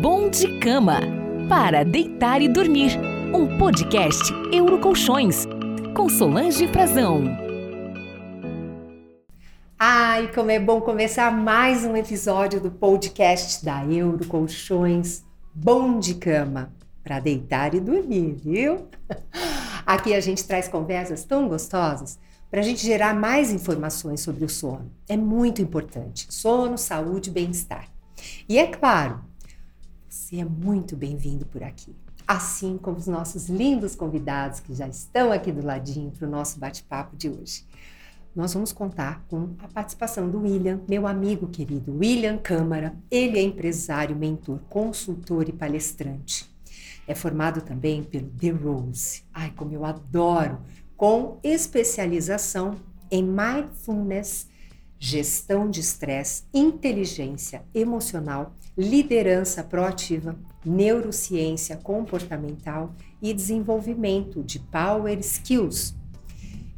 Bom de Cama para deitar e dormir. Um podcast Eurocolchões com Solange Frazão. Ai, como é bom começar mais um episódio do podcast da Eurocolchões Bom de Cama para deitar e dormir, viu? Aqui a gente traz conversas tão gostosas para a gente gerar mais informações sobre o sono. É muito importante. Sono, saúde bem-estar. E é claro, você é muito bem-vindo por aqui. Assim como os nossos lindos convidados que já estão aqui do ladinho para o nosso bate-papo de hoje. Nós vamos contar com a participação do William, meu amigo querido William Câmara. Ele é empresário, mentor, consultor e palestrante. É formado também pelo The Rose. Ai, como eu adoro com especialização em mindfulness, gestão de estresse, inteligência emocional, liderança proativa, neurociência comportamental e desenvolvimento de power skills.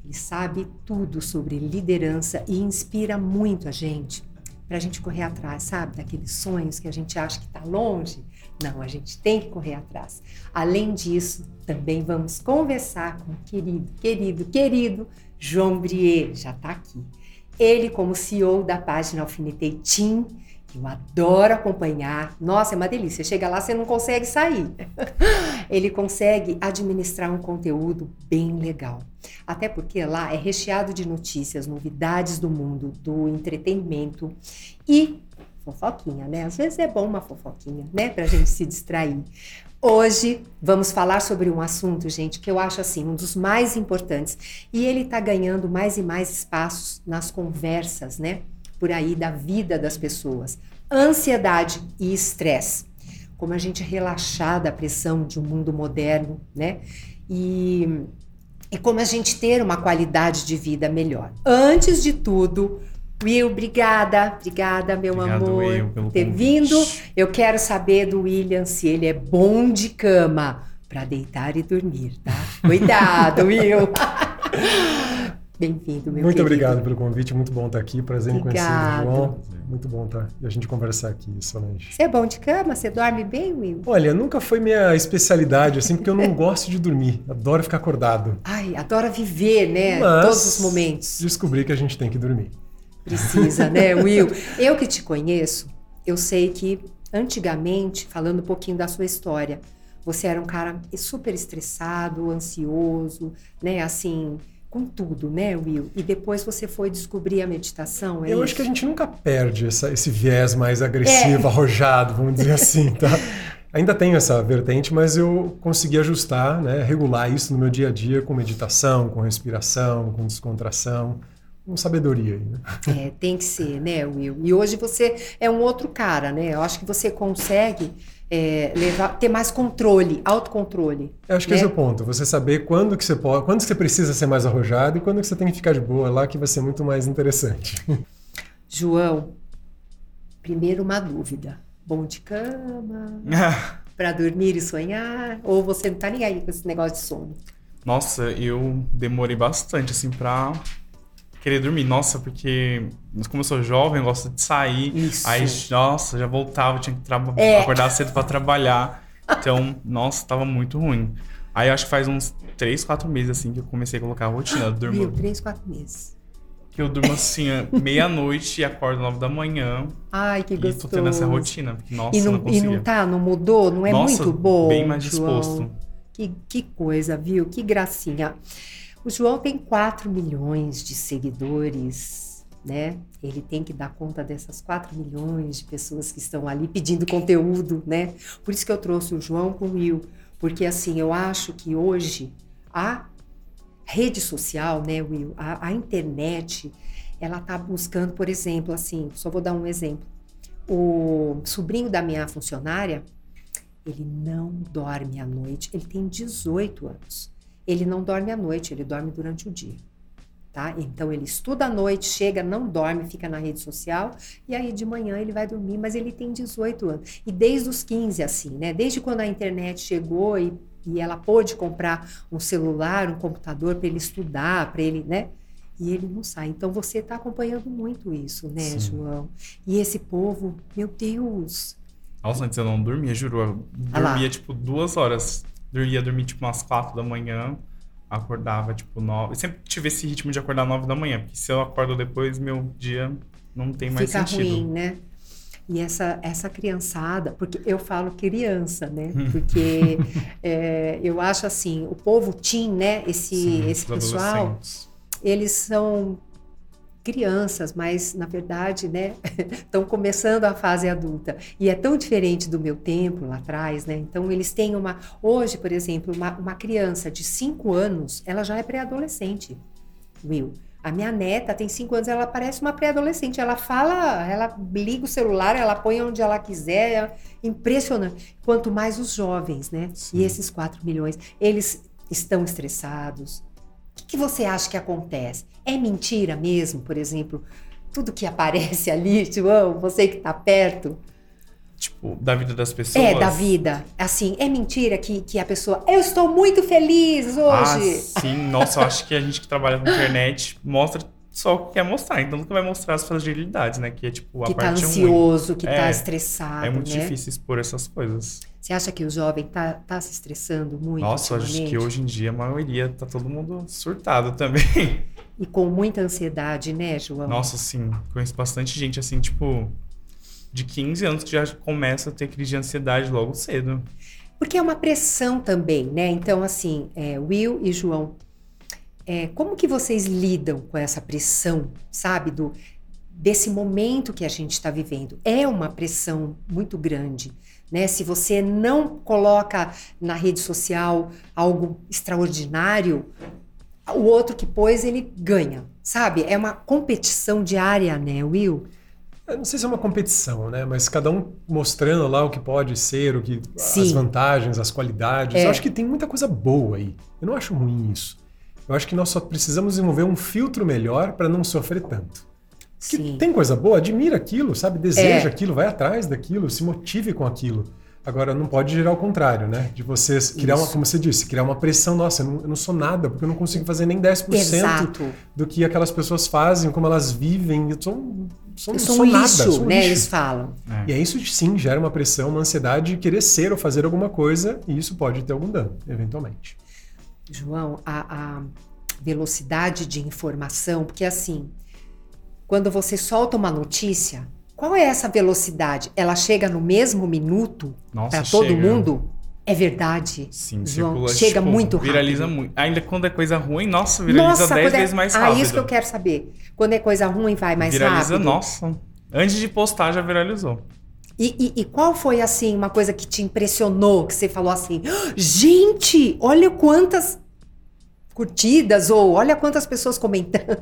Ele sabe tudo sobre liderança e inspira muito a gente para a gente correr atrás, sabe? Daqueles sonhos que a gente acha que está longe. Não, a gente tem que correr atrás. Além disso, também vamos conversar com o querido, querido, querido João Brier, já está aqui. Ele, como CEO da página Alfinetei Team, eu adoro acompanhar. Nossa, é uma delícia. Chega lá, você não consegue sair. Ele consegue administrar um conteúdo bem legal. Até porque lá é recheado de notícias, novidades do mundo do entretenimento e fofoquinha, né? Às vezes é bom uma fofoquinha, né? Pra gente se distrair. Hoje vamos falar sobre um assunto, gente, que eu acho assim um dos mais importantes e ele está ganhando mais e mais espaços nas conversas, né? por aí da vida das pessoas. Ansiedade e estresse. Como a gente relaxar da pressão de um mundo moderno, né? E, e como a gente ter uma qualidade de vida melhor. Antes de tudo, Will, obrigada, obrigada, meu Obrigado, amor, Will, por ter convite. vindo. Eu quero saber do William se ele é bom de cama para deitar e dormir, tá? Cuidado, Will. Bem-vindo, meu Muito querido. obrigado pelo convite, muito bom estar aqui. Prazer em conhecer Obrigado. o João. Muito bom estar e a gente conversar aqui, Solange. Você é bom de cama? Você dorme bem, Will? Olha, nunca foi minha especialidade, assim, porque eu não gosto de dormir. Adoro ficar acordado. Ai, adora viver, né? Mas Todos os momentos. Descobri que a gente tem que dormir. Precisa, né, Will? Eu que te conheço, eu sei que antigamente, falando um pouquinho da sua história, você era um cara super estressado, ansioso, né? Assim, com tudo, né, Will? E depois você foi descobrir a meditação, é eu isso? acho que a gente nunca perde essa- esse viés mais agressivo, arrojado, vamos dizer assim, tá? Ainda tenho essa vertente, mas eu consegui ajustar, né, regular isso no meu dia a dia com meditação, com respiração, com descontração, com sabedoria. aí, Né? É, tem que ser, né, Will? E hoje você é um outro cara, né? Eu acho que você consegue é, levar, ter mais controle, autocontrole. Eu acho que né? esse é o ponto. Você saber quando que você pode, quando que você precisa ser mais arrojado e quando que você tem que ficar de boa lá, que vai ser muito mais interessante. João, primeiro uma dúvida. Bom de cama, para dormir e sonhar? Ou você não tá nem aí com esse negócio de sono? Nossa, eu demorei bastante, assim, pra querer dormir. Nossa, porque como eu sou jovem, eu gosto de sair. Isso. Aí, nossa, já voltava, tinha que É. acordar cedo pra trabalhar. Então, nossa, tava muito ruim. Aí eu acho que faz uns 3, 4 meses, assim, que eu comecei a colocar a rotina. Eu durmo, Viu? Três, quatro meses. que eu durmo assim, meia-noite e acordo 9 da manhã. Ai, que e gostoso. tô tendo essa rotina, porque, nossa, E não, não e não tá, não mudou? Não é Nossa, muito bom, bem mais disposto. Que, que coisa, viu? Que gracinha. O João tem 4 milhões de seguidores, né? Ele tem que dar conta dessas 4 milhões de pessoas que estão ali pedindo conteúdo, né? Por isso que eu trouxe o João com o Will, porque assim, eu acho que hoje a rede social, né, Will, a, a internet, ela tá buscando, por exemplo, assim, só vou dar um exemplo. O sobrinho da minha funcionária, ele não dorme à noite. Ele tem 18 anos. Ele não dorme à noite, ele dorme durante o dia. Tá? Então ele estuda à noite, chega, não dorme, fica na rede social e aí de manhã ele vai dormir, mas ele tem 18 anos. E desde os 15 assim, né? Desde quando a internet chegou e, e ela pôde comprar um celular, um computador para ele estudar, para ele, né? E ele não sai. Então você está acompanhando muito isso, né, Sim. João? E esse povo, meu Deus, Nossa, antes eu não dormia, juro. Eu Ah dormia, tipo, duas horas. Dormia dormir, tipo, umas quatro da manhã. Acordava, tipo, nove. Eu sempre tive esse ritmo de acordar nove da manhã. Porque se eu acordo depois, meu dia não tem mais Fica sentido. ruim, né? E essa, essa criançada, porque eu falo criança, né? Porque é, eu acho assim, o povo teen, né? Esse, Sim, esse pessoal, eles são crianças, mas na verdade, né, estão começando a fase adulta. E é tão diferente do meu tempo lá atrás, né? Então eles têm uma. Hoje, por exemplo, uma, uma criança de 5 anos, ela já é pré-adolescente, Will. A minha neta tem 5 anos, ela parece uma pré-adolescente. Ela fala, ela liga o celular, ela põe onde ela quiser. É impressionante. Quanto mais os jovens, né? Sim. E esses 4 milhões, eles estão estressados, que, que você acha que acontece? É mentira mesmo, por exemplo, tudo que aparece ali, João, você que está perto, Tipo, da vida das pessoas. é da vida. Assim, é mentira que, que a pessoa, eu estou muito feliz Ah, hoje. sim. Nossa, eu acho que a gente que trabalha com internet mostra só o que quer mostrar. Então nunca vai mostrar as fragilidades, né? Que é, tipo, a que está parte ruim. ansioso, que está É, estressado, É muito né? difícil expor essas coisas. Você acha que o jovem tá, tá se estressando muito Nossa, acho que hoje em dia a maioria tá todo mundo surtado também. E com muita ansiedade, né, João? Nossa, sim. Conheço bastante gente, assim, tipo, de 15 anos que já começa a ter crise de ansiedade logo cedo. Porque é uma pressão também, né? Então, assim, é, Will e João, é, como que vocês lidam com essa pressão, sabe? Do, desse momento que a gente está vivendo. É uma pressão muito grande, né? Se você não coloca na rede social algo extraordinário, o outro que pôs, ele ganha, sabe? É uma competição diária, né, Will? Eu não sei se é uma competição, né? Mas cada um mostrando lá o que pode ser, o que as Sim. vantagens, as qualidades. É. Eu acho que tem muita coisa boa aí. Eu não acho ruim isso. Eu acho que nós só precisamos desenvolver um filtro melhor para não sofrer tanto. Que Sim. tem coisa boa, admira aquilo, sabe? Deseja É. aquilo, vai atrás daquilo, se motive com aquilo. Agora, não pode gerar o contrário, né? De você criar uma, Isso. como você disse, criar uma pressão. Nossa, eu não, eu não sou nada, porque eu não consigo fazer nem 10% Exato. do que aquelas pessoas fazem, como elas vivem. Eu sou, sou, Eu sou sou um nada, lixo, sou um né? lixo. Eles falam. É. E aí isso sim gera uma pressão, uma ansiedade de querer ser ou fazer alguma coisa, e isso pode ter algum dano, eventualmente. João, a, a velocidade de informação, porque assim, quando você solta uma notícia, qual é essa velocidade? Ela chega no mesmo minuto para todo chega. mundo? É verdade. Sim, João, circula, chega tipo, muito rápido. Viraliza muito. Ainda quando é coisa ruim, nossa, viraliza 10 quando é- vezes mais Ah, rápido. isso que eu quero saber. Quando é coisa ruim, vai mais viraliza, rápido. nossa. Antes de postar, já viralizou. E, e- e qual foi, assim, uma coisa que te impressionou, que você falou assim, "Ah, gente, olha quantas curtidas, ou olha quantas pessoas comentando,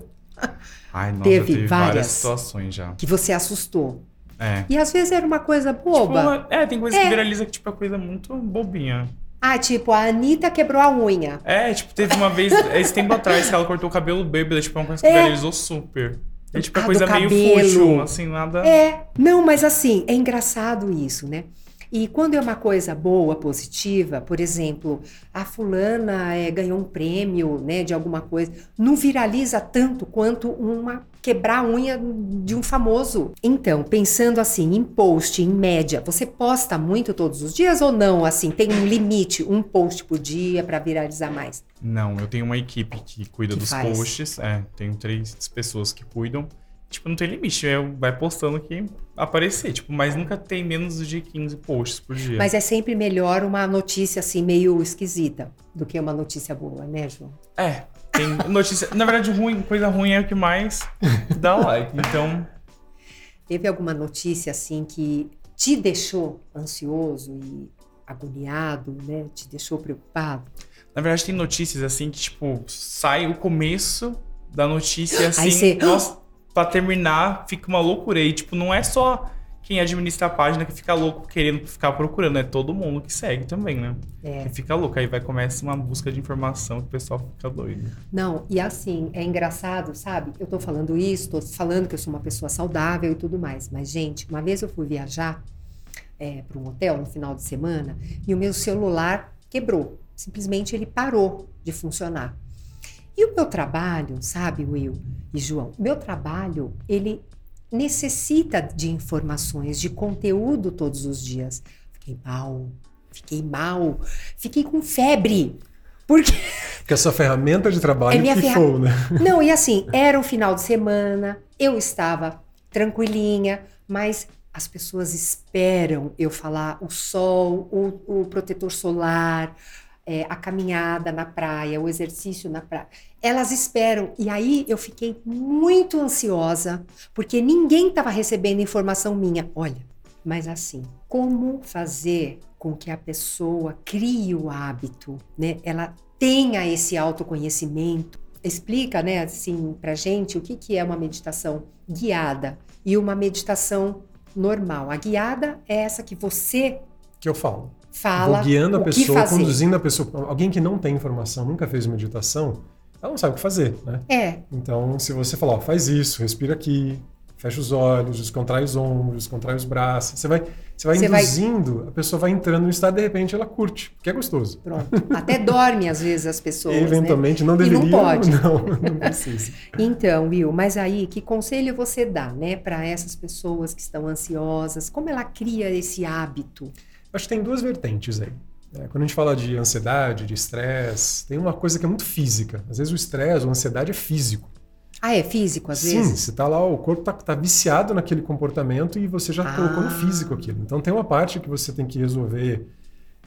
Ai, nossa, Teve teve, várias várias. situações já. que você assustou. É. E às vezes era uma coisa boba. Tipo, é, tem coisa É. que viraliza que, tipo, é coisa muito bobinha. Ah, tipo, a Anitta quebrou a unha. É, tipo, teve uma vez, esse tempo atrás, que ela cortou o cabelo bêbada, tipo, é uma coisa que É. viralizou super. É tipo, é Ah, coisa meio fútil, assim, nada... É, não, mas assim, é engraçado isso, né? E quando é uma coisa boa, positiva, por exemplo, a fulana é, ganhou um prêmio, né, de alguma coisa, não viraliza tanto quanto uma quebrar a unha de um famoso. Então, pensando assim, em post, em média, você posta muito todos os dias ou não? Assim, tem um limite, um post por dia para viralizar mais? Não, eu tenho uma equipe que cuida Que dos faz. posts. É, tenho três pessoas que cuidam. Tipo, não tem limite. É, vai postando que aparecer. Tipo, mas nunca tem menos de 15 posts por dia. Mas é sempre melhor uma notícia assim meio esquisita do que uma notícia boa, né, João? É, tem notícia. Na verdade, ruim, coisa ruim é o que mais dá like. Então, Teve alguma notícia assim que te deixou ansioso e agoniado, né? Te deixou preocupado? na verdade, tem notícias assim que, tipo, sai o começo da notícia assim. Aí você- Nossa, pra terminar, fica uma loucura. E, tipo, não é só quem administra a página que fica louco querendo ficar procurando, é todo mundo que segue também, né? É. Que fica louco. Aí vai começa uma busca de informação que o pessoal fica doido. Não, e assim, é engraçado, sabe? Eu tô falando isso, tô falando que eu sou uma pessoa saudável e tudo mais. Mas, gente, uma vez eu fui viajar é, para um hotel no final de semana e o meu celular quebrou. Simplesmente ele parou de funcionar. E o meu trabalho, sabe, Will e João? Meu trabalho, ele necessita de informações, de conteúdo todos os dias. Fiquei mal, fiquei mal, fiquei com febre. Porque Porque a sua ferramenta de trabalho É minha pifou, né? Não, e assim, era um final de semana, eu estava tranquilinha, mas as pessoas esperam eu falar o sol, o, o protetor solar, é, a caminhada na praia, o exercício na praia. Elas esperam. E aí eu fiquei muito ansiosa, porque ninguém estava recebendo informação minha. Olha, mas assim, como fazer com que a pessoa crie o hábito, né? Ela tenha esse autoconhecimento. Explica, né, assim, pra gente o que, que é uma meditação guiada e uma meditação normal. A guiada é essa que você Que eu falo. Fala Vou guiando a que pessoa, conduzindo a pessoa. Alguém que não tem informação, nunca fez meditação, ela não sabe o que fazer, né? É, Então, se você falar, ó, faz isso, respira aqui, fecha os olhos, descontrai os ombros, descontrai os braços, você vai, você vai Você vai- induzindo, a pessoa vai entrando no estado, de repente ela curte, porque é gostoso. pronto. Até dorme às vezes as pessoas, né? Eventualmente não E deveria, não pode. não, não precisa. Então, Will, mas aí que conselho você dá, né, para essas pessoas que estão ansiosas? Como ela cria esse hábito? Acho que tem duas vertentes aí. né? Quando a gente fala de ansiedade, de estresse, tem uma coisa que é muito física. Às vezes o estresse a ansiedade é físico. Ah, é físico às Sim, vezes? você tá lá, o corpo tá, tá viciado naquele comportamento e você já Ah. colocou no físico aquilo. Então tem uma parte que você tem que resolver,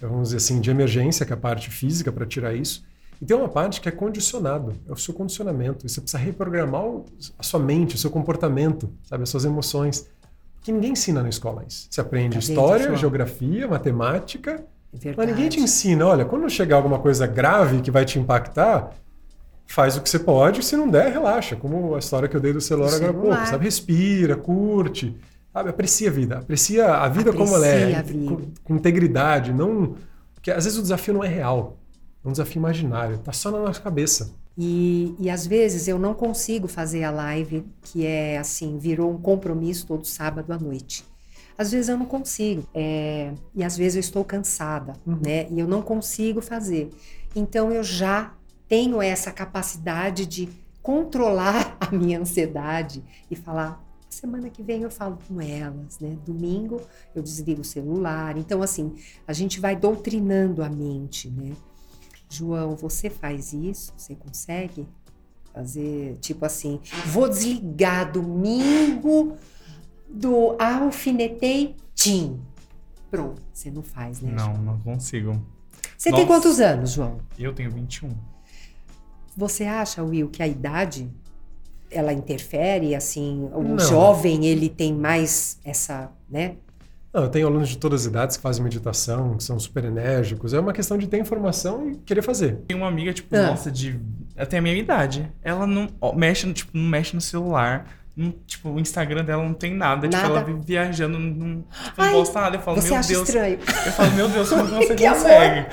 vamos dizer assim, de emergência, que é a parte física para tirar isso. E tem uma parte que é condicionado, é o seu condicionamento. Você precisa reprogramar a sua mente, o seu comportamento, sabe, as suas emoções. Que ninguém ensina na escola isso. Você aprende história, geografia, matemática, É mas ninguém te ensina, olha, quando chegar alguma coisa grave que vai te impactar, faz o que você pode, se não der, relaxa. Como a história que eu dei do celular Do agora há pouco, celular. sabe? Respira, curte, sabe? Aprecia a vida, aprecia a vida como ela é, Aprecia com, com integridade, não... Porque às vezes o desafio não é real, é um desafio imaginário, tá só na nossa cabeça. E, e às vezes eu não consigo fazer a live que é assim, virou um compromisso todo sábado à noite. Às vezes eu não consigo. é, e às vezes eu estou cansada, Uhum. né? E eu não consigo fazer. Então eu já tenho essa capacidade de controlar a minha ansiedade e falar. Semana que vem eu falo com elas, né? Domingo eu desligo o celular. Então, assim, a gente vai doutrinando a mente, né? João, você faz isso? Você consegue fazer, tipo assim, vou desligar domingo do alfinetei, tim. Pronto, você não faz, né? João? Não, não consigo. Você tem Nossa. quantos anos, João? Eu tenho 21. Você acha, Will, que a idade ela interfere, assim, o Não. jovem ele tem mais essa, né? Não, eu tenho alunos de todas as idades que fazem meditação, que são super enérgicos. É uma questão de ter informação e querer fazer. Tem uma amiga, tipo, Ah. nossa, de. Até a minha idade. Ela não ó, mexe, no- tipo, não mexe no celular. Não, tipo, o Instagram dela não tem nada. Tipo, Nada? ela vive viajando, não, não, tipo, Ai, não posta nada. Eu falo, Você meu acha Deus. estranho? Eu falo, meu Deus, como que você Que consegue?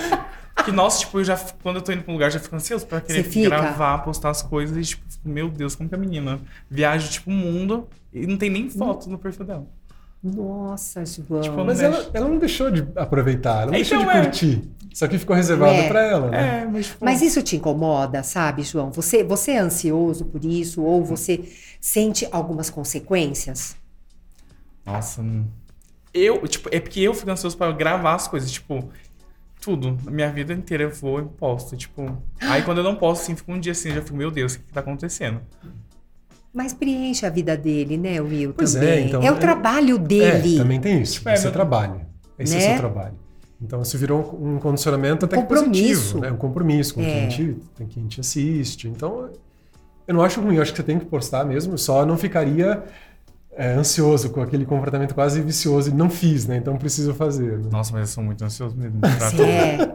Que, nossa, tipo, eu já, quando eu tô indo pra um lugar, já fico ansioso pra querer gravar, postar as coisas e, tipo, meu Deus, como que a menina viaja, tipo, o mundo e não tem nem foto no perfil dela. Nossa, João. Tipo, Mas mexe. ela, ela não deixou de aproveitar, ela não Então, deixou de é. curtir. Só que ficou reservado É. pra ela, né? É, mas, tipo, Mas isso te incomoda, sabe, João? Você, você é ansioso por isso ou você sente algumas consequências? Nossa, eu, tipo, é porque eu fico ansioso pra gravar as coisas, tipo, tudo. A minha vida inteira eu vou e posto, tipo. Aí quando eu não posto, assim, fico um dia assim, eu já fico, meu Deus, o que, que tá acontecendo? Mas preenche a vida dele, né, Will? Pois é, também. então, é o é- trabalho dele. É, também tem isso. Tipo, é, Esse é o trabalho. Esse é o Né? seu trabalho. Então, isso virou um um condicionamento até que compromisso. positivo, né? Um compromisso com É. quem, te, com quem te assiste. Então, eu não acho ruim, eu acho que você tem que postar mesmo, só não ficaria é, ansioso com aquele comportamento quase vicioso e não fiz, né? Então, preciso fazer. né? Nossa, mas eu sou muito ansioso mesmo. pra Você tudo. é.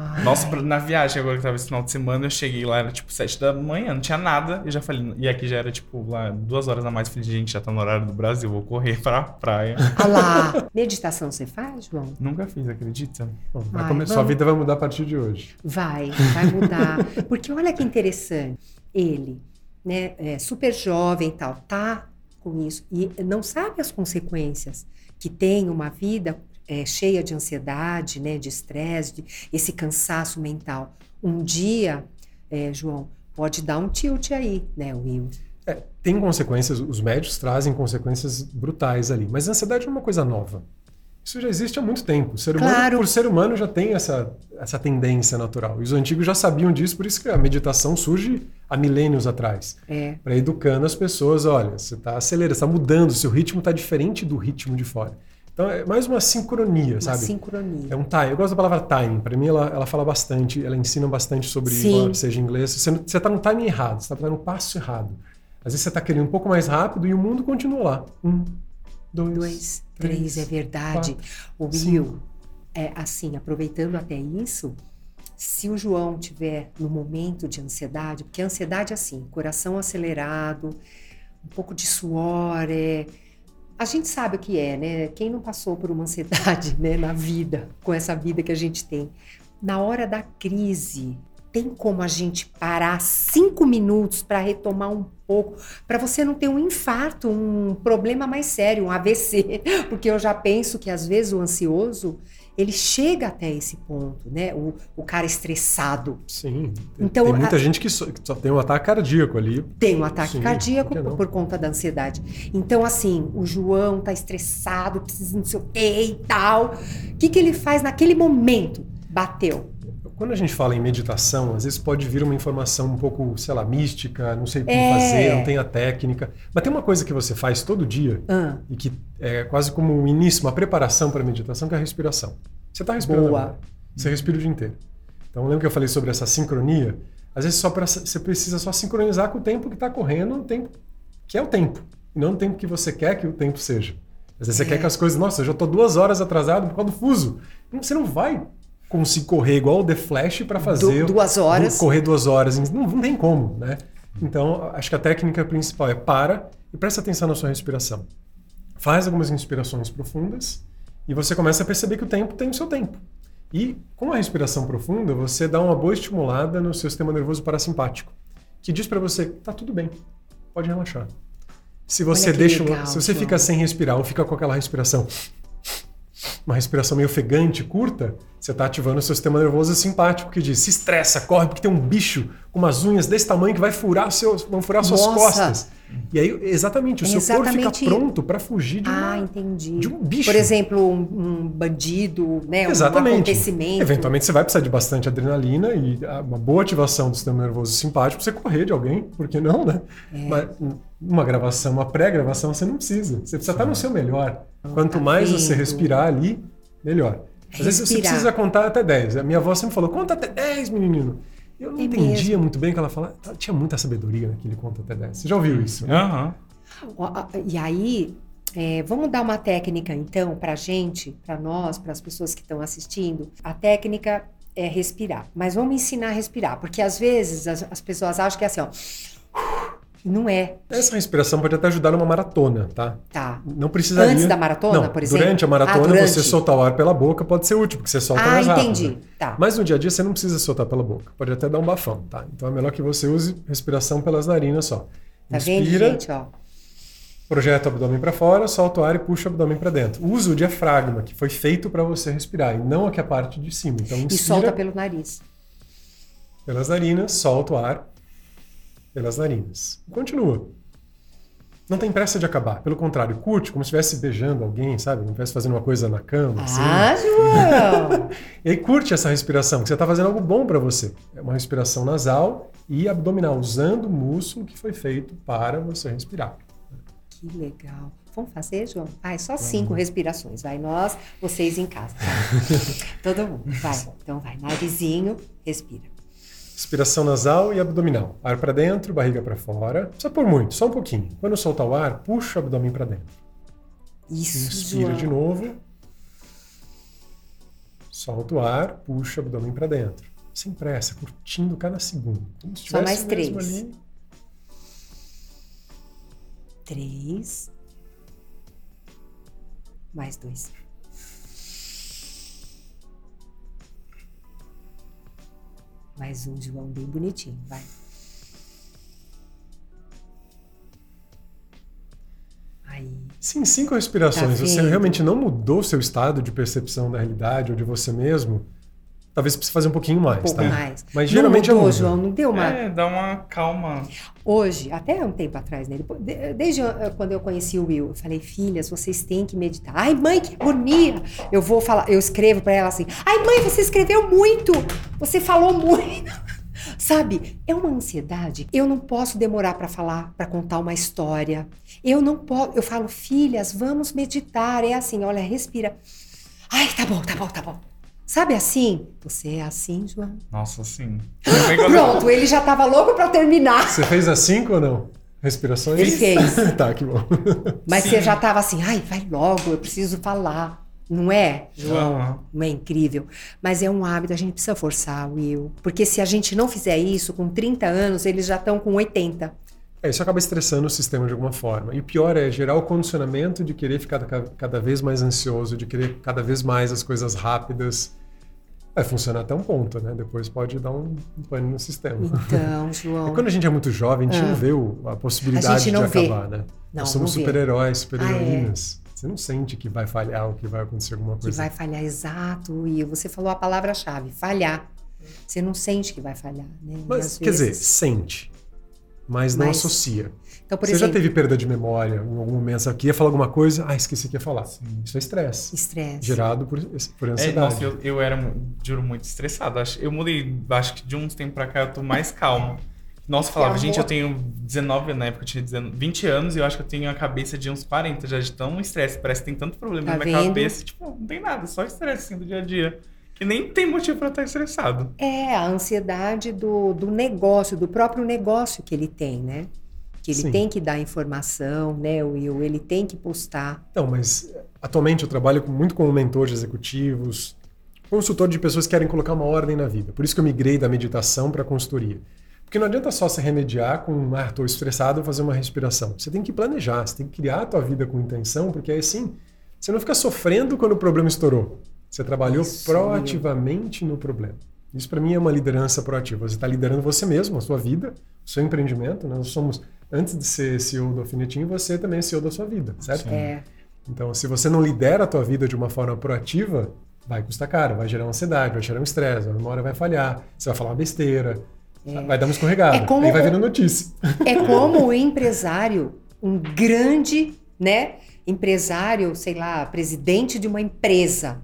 Ai, Nossa, na viagem agora que tava esse final de semana, eu cheguei lá, era tipo sete da manhã, não tinha nada. Eu já falei, e aqui já era tipo lá duas horas a mais. Falei, gente, já tá no horário do Brasil, vou correr pra praia. ah lá. Meditação você faz, João? Nunca fiz, acredita? Bom, vai Ai, come- Sua vida vai mudar a partir de hoje. Vai, vai mudar. Porque olha que interessante. Ele, né, é super jovem e tal, tá com isso e não sabe as consequências que tem uma vida é, cheia de ansiedade, né, de estresse, esse cansaço mental. Um dia, é, João, pode dar um tilt aí, né, Will? É, tem consequências, os médicos trazem consequências brutais ali, mas a ansiedade é uma coisa nova. Isso já existe há muito tempo. O ser humano, Claro. por ser humano, já tem essa, essa tendência natural. E os antigos já sabiam disso, por isso que a meditação surge há milênios atrás. É. Para educando as pessoas, olha, você está acelerando, está mudando, seu ritmo está diferente do ritmo de fora. Então é mais uma sincronia, Uma sabe? sincronia. É um time. Eu gosto da palavra time. Para mim, ela, ela fala bastante, ela ensina bastante sobre, Sim. seja inglês. Você está no time errado, você está no passo errado. Às vezes você está querendo um pouco mais rápido e o mundo continua lá. Um, dois, Dois, três, é verdade. O Will, é assim, aproveitando até isso, se o João tiver no momento de ansiedade, porque a ansiedade é assim, coração acelerado, um pouco de suor, é... A gente sabe o que é, né? Quem não passou por uma ansiedade, né, na vida, com essa vida que a gente tem. Na hora da crise, tem como a gente parar cinco minutos para retomar um pouco, para você não ter um infarto, um problema mais sério, um AVC, porque eu já penso que às vezes o ansioso ele chega até esse ponto, né? O, o cara estressado Sim. Tem, Então, tem muita a- gente que só, que só tem um ataque cardíaco ali. tem um ataque Sim, cardíaco por por conta da ansiedade. Então, assim, o João tá estressado, precisa não sei o quê e tal. O que, que ele faz naquele momento? Bateu. Quando a gente fala em meditação, às vezes pode vir uma informação um pouco, sei lá, mística, não sei como É. fazer, não tem a técnica. Mas tem uma coisa que você faz todo dia Ah, e que é quase como um início, uma preparação para a meditação, que é a respiração. Você está respirando Boa. agora. Você respira o dia inteiro. Então, lembra que eu falei sobre essa sincronia? Às vezes só pra, você precisa só sincronizar com o tempo que está correndo, o tempo que é o tempo, e não o tempo que você quer que o tempo seja. Às vezes você É. quer que as coisas, nossa, eu já estou duas horas atrasado por causa do fuso. Você não vai conseguir correr igual o The Flash para fazer Du- duas horas. correr duas horas. Não, não tem como, né? Então, acho que a técnica principal é para e presta atenção na sua respiração. Faz algumas inspirações profundas e você começa a perceber que o tempo tem o seu tempo. E com a respiração profunda, você dá uma boa estimulada no seu sistema nervoso parasimpático, que diz para você, tá tudo bem, pode relaxar. Se você deixa, legal, se você João. fica sem respirar ou fica com aquela respiração uma respiração meio ofegante, curta, você está ativando o seu sistema nervoso simpático que diz: se estressa, corre, porque tem um bicho com umas unhas desse tamanho que vai furar, vão furar suas Nossa! costas. E aí, exatamente, o É seu corpo exatamente- fica pronto para fugir de uma. ah, de um bicho. Por exemplo, um, um bandido, né? Um Exatamente. acontecimento. Eventualmente você vai precisar de bastante adrenalina e ah, uma boa ativação do sistema nervoso simpático pra você correr de alguém, por que não, né? É. Mas uma gravação, uma pré-gravação, você não precisa. Você precisa estar no seu melhor. Quanto tá mais você respirar ali, melhor. Às vezes você precisa contar até 10. A minha avó sempre falou, conta até 10, menino. Eu não É entendia mesmo. muito bem o que ela falava. Ela Tinha muita sabedoria naquele conta até 10. Você já ouviu isso? né? Ó, E aí, é, vamos dar uma técnica então para gente, para nós, para as pessoas que estão assistindo. A técnica é respirar, mas vamos ensinar a respirar, porque às vezes as, as pessoas acham que é assim, ó. Não é, Essa respiração pode até ajudar numa maratona, tá? tá? Não precisaria. Antes da maratona, não, por exemplo? Durante a maratona, Ah, durante. você soltar o ar pela boca pode ser útil, porque você solta Ah, mais rápido. entendi. né? Tá. Mas no dia a dia você não precisa soltar pela boca. Pode até dar um bafão, tá? Então é melhor que você use respiração pelas narinas só. Tá vendo, Inspira, gente? Ó. projeta o abdômen para fora, solta o ar e puxa o abdômen para dentro. Usa o diafragma, que foi feito para você respirar, e não aqui a parte de cima. Então E inspira solta pelo nariz. pelas narinas, solta o ar pelas narinas. Continua. Não tem pressa de acabar. Pelo contrário, curte como se estivesse beijando alguém, sabe? Não estivesse fazendo uma coisa na cama. assim. Ah, João! E curte essa respiração, que você está fazendo algo bom para você. É uma respiração nasal e abdominal, usando o músculo que foi feito para você respirar. que legal. Vamos fazer, João? Ah, é só cinco respirações. Vai nós, vocês em casa. Todo mundo. Vai. Então vai. Narizinho, respira. Respiração nasal e abdominal. Ar para dentro, barriga para fora. Não precisa por muito, só um pouquinho. Quando soltar o ar, puxa o abdômen para dentro. Isso, Inspira de novo. Solta o ar, puxa o abdômen para dentro. Sem pressa, curtindo cada segundo. Como se Só mais três. ali. Três. Mais dois. Mais um, João, bem bonitinho. Vai. Aí. Sim, cinco respirações. Tá você realmente não mudou seu estado de percepção da realidade ou de você mesmo. Talvez precise fazer um pouquinho mais, Um pouco tá? mais. Mas geralmente não mudou, é muda. João, não deu uma. É, dá uma calma. Hoje, até um tempo atrás, né? Desde eh, quando eu conheci o Will, eu falei, filhas, vocês têm que meditar. Ai, mãe, que agonia! Eu vou falar, eu escrevo pra ela assim, ai, mãe, você escreveu muito! Você falou muito! Sabe, é uma ansiedade. Eu não posso demorar pra falar, pra contar uma história. Eu não posso. Eu falo, filhas, vamos meditar. É assim, olha, respira. Ai, tá bom, tá bom, tá bom. Sabe assim? Você é assim, João? Nossa, sim. Pronto, ele já tava louco pra terminar. Você fez as cinco ou não? Respirações? Ele fez. tá, que bom. Mas Sim. você já tava assim, ai, vai logo, eu preciso falar. Não é, João? Aham. Não é incrível? Mas é um hábito, a gente precisa forçar, Will. Porque se a gente não fizer isso, com 30 anos, eles já estão com 80. É, isso acaba estressando o sistema de alguma forma. E o pior é gerar o condicionamento de querer ficar ca- cada vez mais ansioso, de querer cada vez mais as coisas rápidas. Vai funcionar até um ponto, né? Depois pode dar um, pane no sistema. Então, É João. quando a gente é muito jovem, a gente Ah. não vê a possibilidade A de vê. acabar, né? Não, Nós somos super-heróis, super-heroínas. Ah, Você não sente que vai falhar ou que vai acontecer alguma Que coisa. vai falhar, exato, Will. Você falou a palavra-chave, falhar. Você não sente que vai falhar, né? E Mas, às quer dizer, vezes- sente, mas não Mas, associa. Então, por Você exemplo, já teve perda de memória em algum momento? Você ia falar alguma coisa, ah, esqueci que ia falar. Isso é estresse. estresse. Gerado por, por É, ansiedade. nossa, eu, eu era, juro, muito estressado. Eu mudei, acho que de uns tempos pra cá eu tô mais calmo. Nossa, eu falava, Que gente, amor. eu tenho 19, na época eu tinha 19, 20 anos e eu acho que eu tenho a cabeça de uns 40 já de tão estresse. Parece que tem tanto problema Tá na minha vendo? cabeça. Tipo, não tem nada, só estresse assim, do dia a dia. Que nem tem motivo pra estar estressado. É a ansiedade do, do negócio, do próprio negócio que ele tem, né? Que ele Sim. tem que dar informação, né, Will? Ele tem que postar. Então, mas atualmente eu trabalho muito como mentor de executivos, consultor de pessoas que querem colocar uma ordem na vida. Por isso que eu migrei da meditação para a consultoria. Porque não adianta só se remediar com, ah, estou estressado, fazer uma respiração. Você tem que planejar, você tem que criar a tua vida com intenção, porque aí sim, você não fica sofrendo quando o problema estourou. Você trabalhou Isso, proativamente no problema. Isso para mim é uma liderança proativa. Você está liderando você mesmo, a sua vida, o seu empreendimento. né? Nós somos, antes de ser CEO do Alfinetinho, você também é CEO da sua vida, certo? Sim. É, Então, se você não lidera a tua vida de uma forma proativa, vai custar caro, vai gerar uma ansiedade, vai gerar um estresse, a memória vai falhar, você vai falar uma besteira, vai dar uma escorregada, É como aí vai o- virar notícia. é como o empresário, um grande, né, empresário, sei lá, presidente de uma empresa.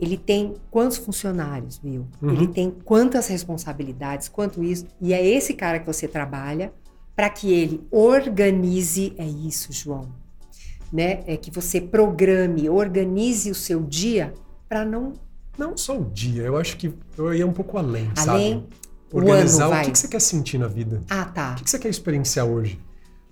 Ele tem quantos funcionários, viu? Uhum. Ele tem quantas responsabilidades, quanto isso. E é esse cara que você trabalha para que ele organize, é isso, João, né? É que você programe, organize o seu dia para não Não só o dia, eu acho que eu ia um pouco além, além sabe? o Organizar ano o que que você quer sentir na vida. Ah, tá. O que que você quer experienciar hoje?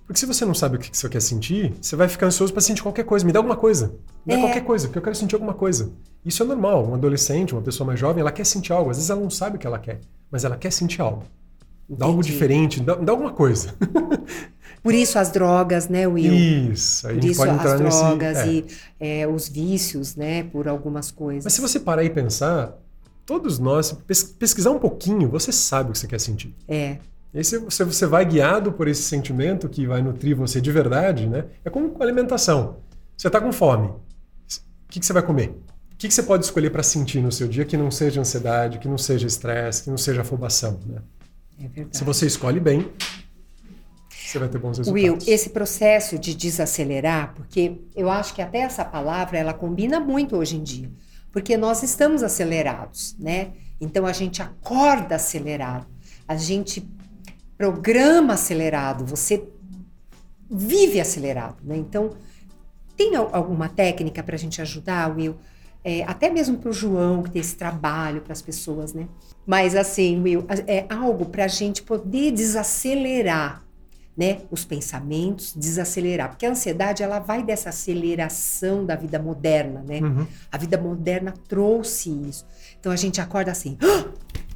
Porque se você não sabe o que que você quer sentir, você vai ficar ansioso para sentir qualquer coisa. Me dá alguma coisa. Me dá É. qualquer coisa, porque eu quero sentir alguma coisa. Isso é normal. Um adolescente, uma pessoa mais jovem, ela quer sentir algo. Às vezes ela não sabe o que ela quer, mas ela quer sentir algo. Dá algo diferente, dá, dá alguma coisa. Por isso as drogas, né, Will? Isso. Aí a Por gente isso pode entrar as nesse. drogas é. e é, os vícios, né, por algumas coisas. Mas se você parar e pensar, todos nós, pes- pesquisar um pouquinho, você sabe o que você quer sentir. É, E se você, você vai guiado por esse sentimento que vai nutrir você de verdade, né? É como com alimentação. Você está com fome. O que, que você vai comer? O que, que você pode escolher para sentir no seu dia que não seja ansiedade, que não seja estresse, que não seja afobação, né? É verdade. Se você escolhe bem, você vai ter bons resultados. Will, esse processo de desacelerar, porque eu acho que até essa palavra ela combina muito hoje em dia, porque nós estamos acelerados, né? Então a gente acorda acelerado, a gente programa acelerado, você vive acelerado, né? Então tem al- alguma técnica para a gente ajudar, Will? É, até mesmo para o João, que tem esse trabalho para as pessoas, né? Mas assim, Will, é algo para a gente poder desacelerar, né? Os pensamentos, desacelerar. Porque a ansiedade, ela vai dessa aceleração da vida moderna, né? Uhum. A vida moderna trouxe isso. Então a gente acorda assim.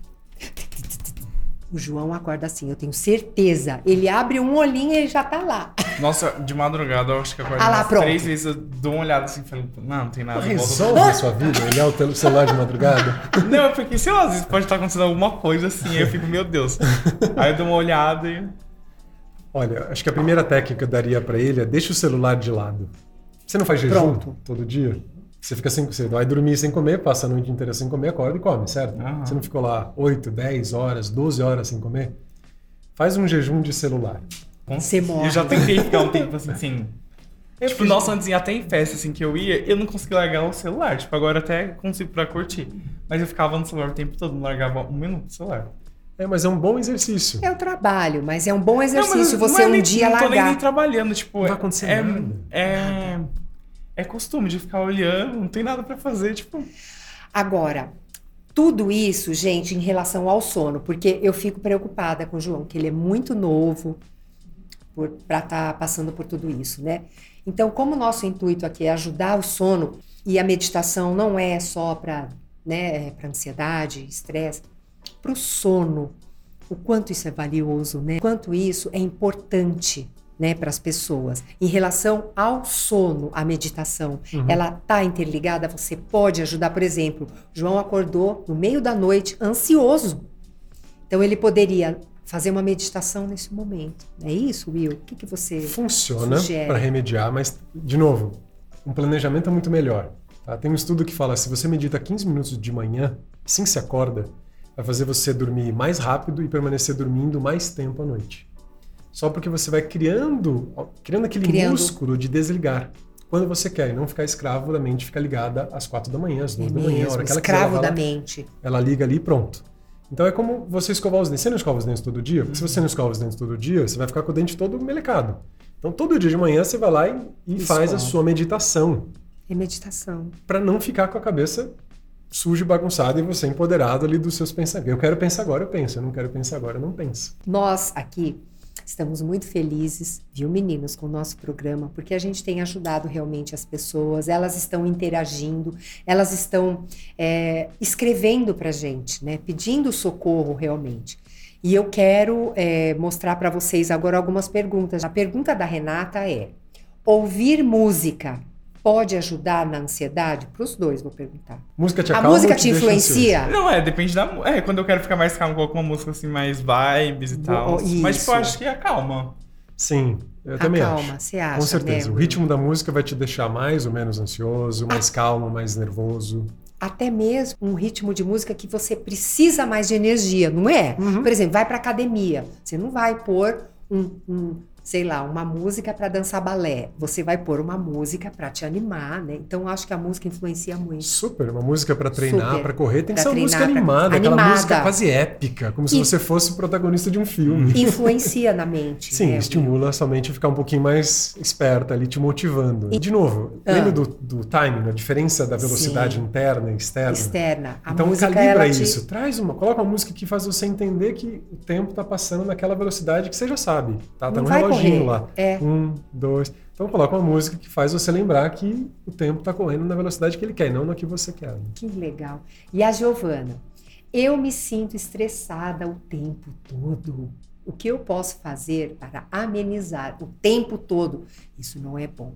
O João acorda assim, eu tenho certeza. Ele abre um olhinho e ele já tá lá. Nossa, de madrugada eu acho que acordo Ah lá, umas pronto. três vezes, eu dou uma olhada assim e falo, não, não tem nada. Resolve a sua vida, olhar o celular de madrugada. Não, é porque, sei lá, às vezes pode estar acontecendo alguma coisa assim, aí eu fico, meu Deus. Aí eu dou uma olhada e. Olha, acho que a primeira técnica que eu daria para ele é deixa o celular de lado. Você não faz jejum Pronto. todo dia? Você fica sem, você vai dormir sem comer, passa a noite inteira sem comer, acorda e come, certo? Aham. Você não ficou lá 8, 10 horas, 12 horas sem comer? Faz um jejum de celular. Você morre. Eu já tentei ficar um tempo assim, assim. Eu tipo, fiz- nossa, antes até em festa assim que eu ia, eu não conseguia largar o celular. Tipo, agora até consigo pra curtir. Mas eu ficava no celular o tempo todo, não largava um minuto do celular. É, mas é um bom exercício. É o trabalho, mas é um bom Não, exercício mas você não é um nem- dia não tô nem, nem largar. trabalhando, tipo. Não vai acontecer é, nada. É, é costume de ficar olhando, não tem nada pra fazer, tipo. Agora, tudo isso, gente, em relação ao sono, porque eu fico preocupada com o João, que ele é muito novo para estar passando por tudo isso, né? Então, como o nosso intuito aqui é ajudar o sono e a meditação não é só para né, para ansiedade, estresse, para o sono, o quanto isso é valioso, né? O quanto isso é importante, né, para as pessoas. Em relação ao sono, a meditação, Uhum. ela tá interligada, você pode ajudar, por exemplo, João acordou no meio da noite ansioso. Então ele poderia fazer uma meditação nesse momento. É isso, Will? O que, que você Funciona para remediar, mas, de novo, um planejamento é muito melhor. tá? Tem um estudo que fala se você medita 15 minutos de manhã, assim que se acorda, vai fazer você dormir mais rápido e permanecer dormindo mais tempo à noite. Só porque você vai criando, criando aquele Criando. músculo de desligar. Quando você quer, e não ficar escravo da mente, ficar ligada às quatro da manhã, às É duas da manhã, a hora que ela escravo ela da lá, mente. ela liga ali e pronto. Então é como você escovar os dentes. Você não escova os dentes todo dia? Porque se você não escova os dentes todo dia, você vai ficar com o dente todo melecado. Então todo dia de manhã você vai lá e, e faz a sua meditação. É meditação. Para não ficar com a cabeça suja e bagunçada e você empoderado ali dos seus pensamentos. Eu quero pensar agora, eu penso. Eu não quero pensar agora, eu não penso. Nós aqui estamos muito felizes, viu, meninos, com o nosso programa, porque a gente tem ajudado realmente as pessoas, elas estão interagindo, elas estão é, escrevendo para gente, né, pedindo socorro realmente. E eu quero é, mostrar para vocês agora algumas perguntas. A pergunta da Renata é: ouvir música pode ajudar na ansiedade? Para os dois, vou perguntar. Música te A acalma música ou te deixa influencia? Não, é, depende da. É, quando eu quero ficar mais calmo, coloco uma música assim, mais vibes e tal. Isso. Mas, tipo, eu acho que acalma. Sim, eu também Acalma, acho. você acha? Com certeza. né, O ritmo da música vai te deixar mais ou menos ansioso, mais calmo, mais nervoso. até mesmo um ritmo de música que você precisa mais de energia, não é? Uhum. Por exemplo, vai pra academia, você não vai pôr um, um, sei lá, uma música para dançar balé, você vai pôr uma música para te animar, né? Então acho que a música influencia muito. Super, uma música pra treinar, pra correr, tem que ser uma música treinar, pra- animada, aquela animada. música quase épica, como se E- você fosse o protagonista de um filme. Influencia na mente. Sim, né? estimula sua mente a ficar um pouquinho mais esperta ali, te motivando. E- De novo, Ah. lembra do, do timing, a diferença da velocidade Sim. interna e externa? Externa. A então calibra ela te- isso, traz uma, coloca uma música que faz você entender que o tempo tá passando naquela velocidade que você já sabe, tá? Tá Não no vai reloginho lá. É. Um, dois. Então coloca uma música que faz você lembrar que o tempo tá correndo na velocidade que ele quer, não na que você quer. Que legal. E a Giovana? Eu me sinto estressada o tempo todo. O que eu posso fazer para amenizar o tempo todo? Isso não é bom.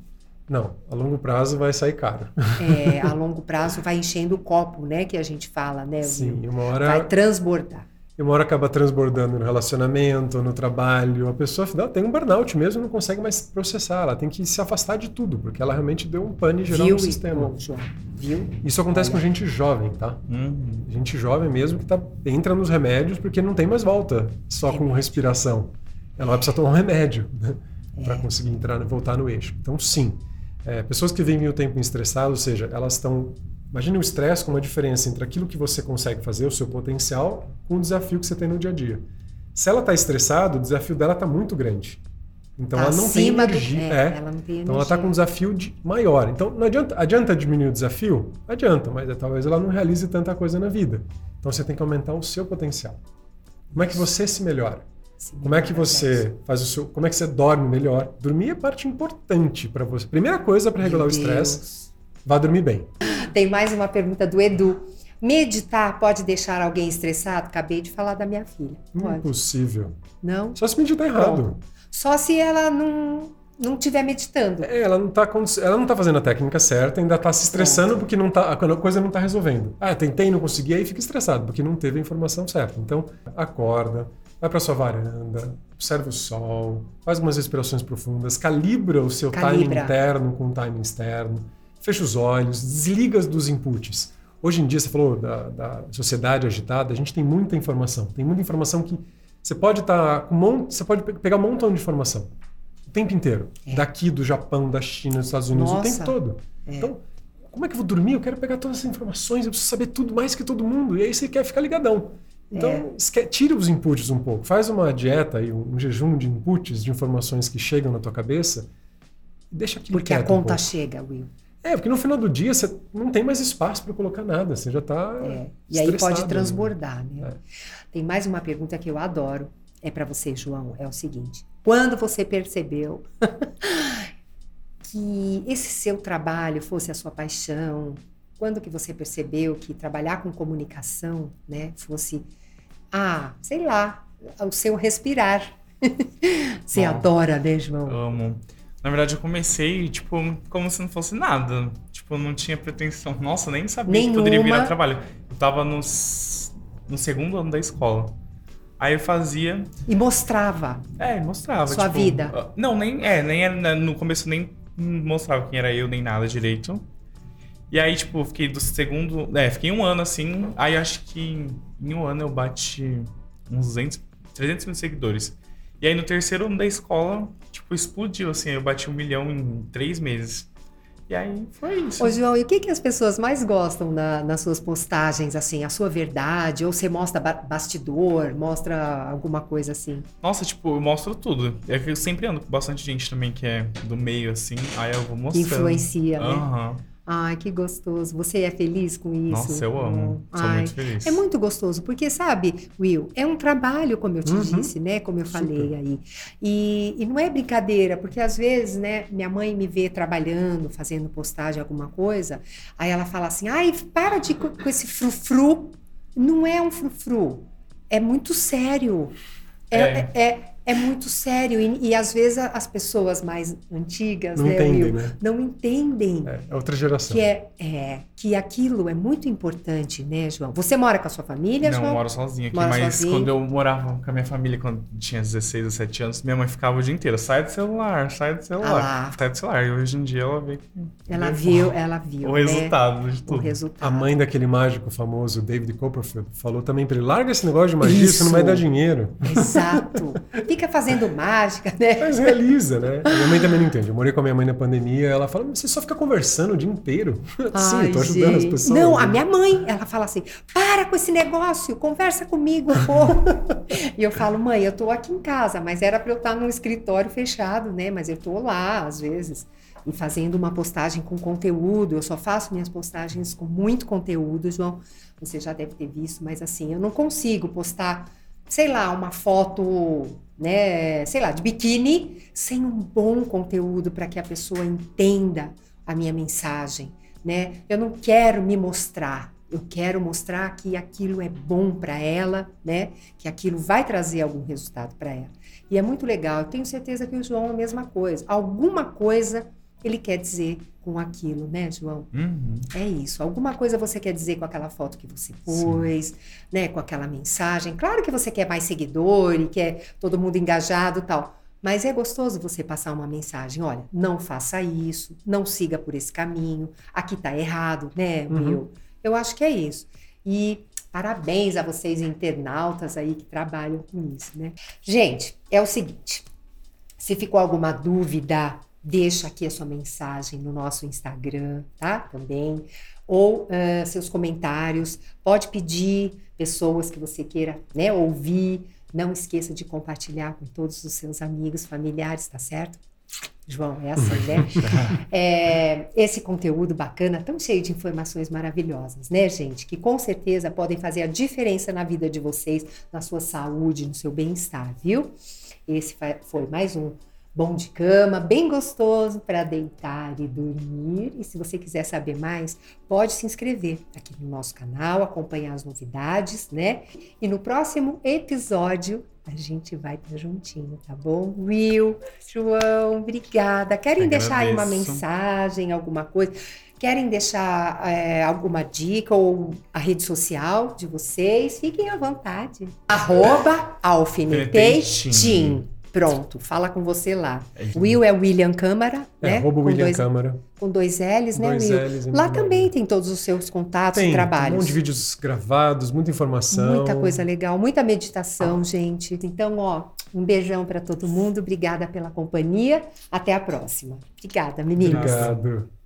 Não, a longo prazo vai sair caro. É, a longo prazo vai enchendo o copo, né? Que a gente fala, né? Sim, uma hora Vai transbordar. E uma hora acaba transbordando no relacionamento, no trabalho. A pessoa afinal, tem um burnout mesmo, não consegue mais processar. Ela tem que se afastar de tudo, porque ela realmente deu um pane geral Viu, no sistema. João? Viu? Isso acontece Olha. com gente jovem, tá? Uhum. Gente jovem mesmo que tá, entra nos remédios porque não tem mais volta só com Remédio. respiração. Ela vai precisar tomar um remédio né, É. para conseguir entrar, voltar no eixo. Então, sim. É, pessoas que vivem o tempo estressadas, ou seja, elas estão. Imagine o estresse como a diferença entre aquilo que você consegue fazer, o seu potencial, com o desafio que você tem no dia a dia. Se ela está estressada, o desafio dela está muito grande. Então Tá ela não tem acima do- energia. é, é. ela não tem Então ela está energia. com um desafio de- maior. Então não adianta, adianta diminuir o desafio? Adianta, mas talvez ela não realize tanta coisa na vida. Então você tem que aumentar o seu potencial. Como é que você se melhora? Sim, Como é que você faz o seu, como é que você dorme melhor? Dormir é parte importante para você. Primeira coisa para regular o Meu estresse, Deus. vá dormir bem. Tem mais uma pergunta do Edu. Meditar pode deixar alguém estressado? Acabei de falar da minha filha. Pode. Impossível. Não? Só se meditar errado. Pronto. Só se ela não não estiver meditando. É, ela não tá aconte- ela não tá fazendo a técnica certa, ainda tá se estressando porque não tá, a coisa não tá resolvendo. Ah, tentei e não consegui, aí fica estressado porque não teve a informação certa. Então, acorda, vai para sua varanda, observa o sol, faz umas respirações profundas, calibra o seu timing Calibra. interno com o timing externo. Fecha os olhos, desliga dos inputs. Hoje em dia, você falou da, da sociedade agitada, a gente tem muita informação. Tem muita informação que você pode estar tá com um você pode pegar um montão de informação o tempo inteiro. É. Daqui, do Japão, da China, dos Estados Unidos, Nossa. o tempo todo. É. Então, como é que eu vou dormir? Eu quero pegar todas essas informações, eu preciso saber tudo mais que todo mundo. E aí você quer ficar ligadão. Então, é. tira os inputs um pouco. Faz uma dieta e um jejum de inputs, de informações que chegam na tua cabeça. E deixa aquilo Porque a conta um chega, Will. É, porque no final do dia você não tem mais espaço para colocar nada, você já está. É. E aí pode transbordar, né? É. Tem mais uma pergunta que eu adoro, é para você, João, é o seguinte: quando você percebeu que esse seu trabalho fosse a sua paixão, quando que você percebeu que trabalhar com comunicação, né, fosse, ah, sei lá, o seu respirar? você Bom, adora, né, João? Amo. Na verdade, eu comecei, tipo, como se não fosse nada. Tipo, eu não tinha pretensão. Nossa, nem sabia Nenhuma. que poderia virar trabalho. Eu tava no, no segundo ano da escola. Aí eu fazia. E mostrava. É, mostrava. Sua tipo, vida. Ah, não, nem. É, nem né, no começo nem mostrava quem era eu, nem nada direito. E aí, tipo, fiquei do segundo. É, fiquei um ano assim. Aí acho que em um ano eu bati uns 200, 300 mil seguidores. E aí no terceiro ano da escola, tipo, explodiu, assim. Eu bati um milhão em três meses. E aí foi isso. Ô, João, e o que, que as pessoas mais gostam na, nas suas postagens, assim, a sua verdade? Ou você mostra ba bastidor, mostra alguma coisa assim? Nossa, tipo, eu mostro tudo. É que eu sempre ando com bastante gente também que é do meio, assim, aí eu vou mostrando. Influencia, né? Aham. Uhum. Ai, que gostoso. Você é feliz com isso? Nossa, eu amo. Sou Ai, muito feliz. É muito gostoso, porque, sabe, Will, é um trabalho, como eu te uhum. disse, né? Como eu Super. falei aí. E, e não é brincadeira, porque às vezes, né, minha mãe me vê trabalhando, fazendo postagem, alguma coisa, aí ela fala assim: ai, para de com esse frufru. Não é um frufru. É muito sério. é, é, é é muito sério e, e, às vezes as pessoas mais antigas não né, entendem, Will, né? não entendem é, é, outra geração que é, é, que aquilo é muito importante né João você mora com a sua família não João? eu moro sozinho aqui mora mas sozinho. quando eu morava com a minha família quando tinha 16 ou 17 anos minha mãe ficava o dia inteiro sai do celular sai do celular ah sai do celular e hoje em dia ela vê que ela viu ela viu o né? resultado de tudo o resultado. a mãe daquele mágico famoso David Copperfield falou também para ele larga esse negócio de magia isso não vai dar dinheiro exato fica fazendo mágica né? Mas realiza, né? A minha mãe também não entende. Eu morei com a minha mãe na pandemia, ela fala, você só fica conversando o dia inteiro. Ai, Sim, eu tô ajudando gente. as pessoas. Não, a minha mãe, ela fala assim, para com esse negócio, conversa comigo um pouco. e eu falo, mãe, eu tô aqui em casa, mas era para eu estar num escritório fechado, né? Mas eu tô lá, às vezes e fazendo uma postagem com conteúdo. Eu só faço minhas postagens com muito conteúdo, João. Você já deve ter visto, mas assim, eu não consigo postar, sei lá, uma foto né, sei lá, de biquíni, sem um bom conteúdo para que a pessoa entenda a minha mensagem, né? Eu não quero me mostrar, eu quero mostrar que aquilo é bom para ela, né? Que aquilo vai trazer algum resultado para ela. E é muito legal. Eu tenho certeza que o João é a mesma coisa. Alguma coisa ele quer dizer com aquilo, né, João? Uhum. É isso. Alguma coisa você quer dizer com aquela foto que você pôs, Sim. né, com aquela mensagem. Claro que você quer mais seguidor e quer todo mundo engajado, tal. Mas é gostoso você passar uma mensagem, olha, não faça isso, não siga por esse caminho, aqui tá errado, né, uhum. Will? Eu acho que é isso. E parabéns a vocês internautas aí que trabalham com isso, né? Gente, é o seguinte, se ficou alguma dúvida Deixa aqui a sua mensagem no nosso Instagram, tá? Também. Ou uh, seus comentários. Pode pedir pessoas que você queira né, ouvir. Não esqueça de compartilhar com todos os seus amigos, familiares, tá certo? João, é assim, né? é, esse conteúdo bacana, tão cheio de informações maravilhosas, né, gente? Que com certeza podem fazer a diferença na vida de vocês, na sua saúde, no seu bem-estar, viu? Esse foi mais um bom de cama, bem gostoso para deitar e dormir. E se você quiser saber mais, pode se inscrever aqui no nosso canal, acompanhar as novidades, né? E no próximo episódio a gente vai estar juntinho, tá bom? Will, João, obrigada. Querem deixar aí uma mensagem, alguma coisa? Querem deixar é, alguma dica ou a rede social de vocês? Fiquem à vontade. Arroba alfineteitim Pronto, fala com você lá. É. Will é William Câmara, É, né? arroba com, William dois, Câmara. com dois L's, né, Dois Will? L's e Lá também tem todos os seus contatos Tem, e tem um trabalhos. monte de vídeos gravados, muita informação. Muita coisa legal, muita meditação, gente. Então, ó, um beijão para todo mundo. Obrigada pela companhia. Até a próxima. Obrigada, meninas. Obrigado.